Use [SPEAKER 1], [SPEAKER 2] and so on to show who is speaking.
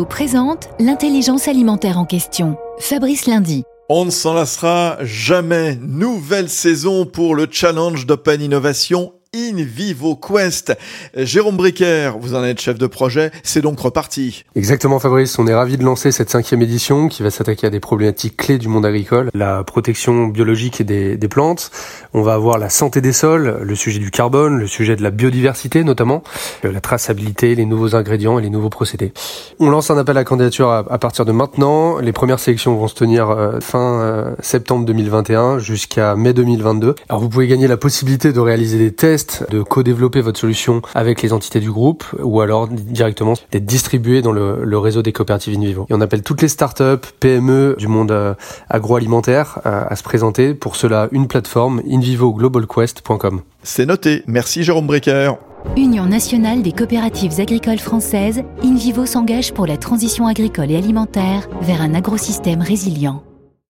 [SPEAKER 1] Présente l'intelligence alimentaire en question. Fabrice Lundi.
[SPEAKER 2] On ne s'en lassera jamais. Nouvelle saison pour le challenge d'Open Innovation In Vivo Quest. Jérôme Bricker, vous en êtes chef de projet, c'est donc reparti.
[SPEAKER 3] Exactement Fabrice, on est ravi de lancer cette cinquième édition qui va s'attaquer à des problématiques clés du monde agricole, la protection biologique des, des, plantes, on va avoir la santé des sols, le sujet du carbone, le sujet de la biodiversité notamment, la traçabilité, les nouveaux ingrédients et les nouveaux procédés. On lance un appel à candidature à, partir de maintenant, les premières sélections vont se tenir euh, fin euh, septembre 2021 jusqu'à mai 2022. Alors vous pouvez gagner la possibilité de réaliser des tests de co-développer votre solution avec les entités du groupe ou alors directement d'être distribué dans le, réseau des coopératives InVivo. Et on appelle toutes les startups, PME du monde euh, agroalimentaire à, à se présenter. Pour cela, une plateforme invivoglobalquest.com.
[SPEAKER 2] C'est noté. Merci Jérôme Brecker.
[SPEAKER 1] Union nationale des coopératives agricoles françaises, InVivo s'engage pour la transition agricole et alimentaire vers un agrosystème résilient.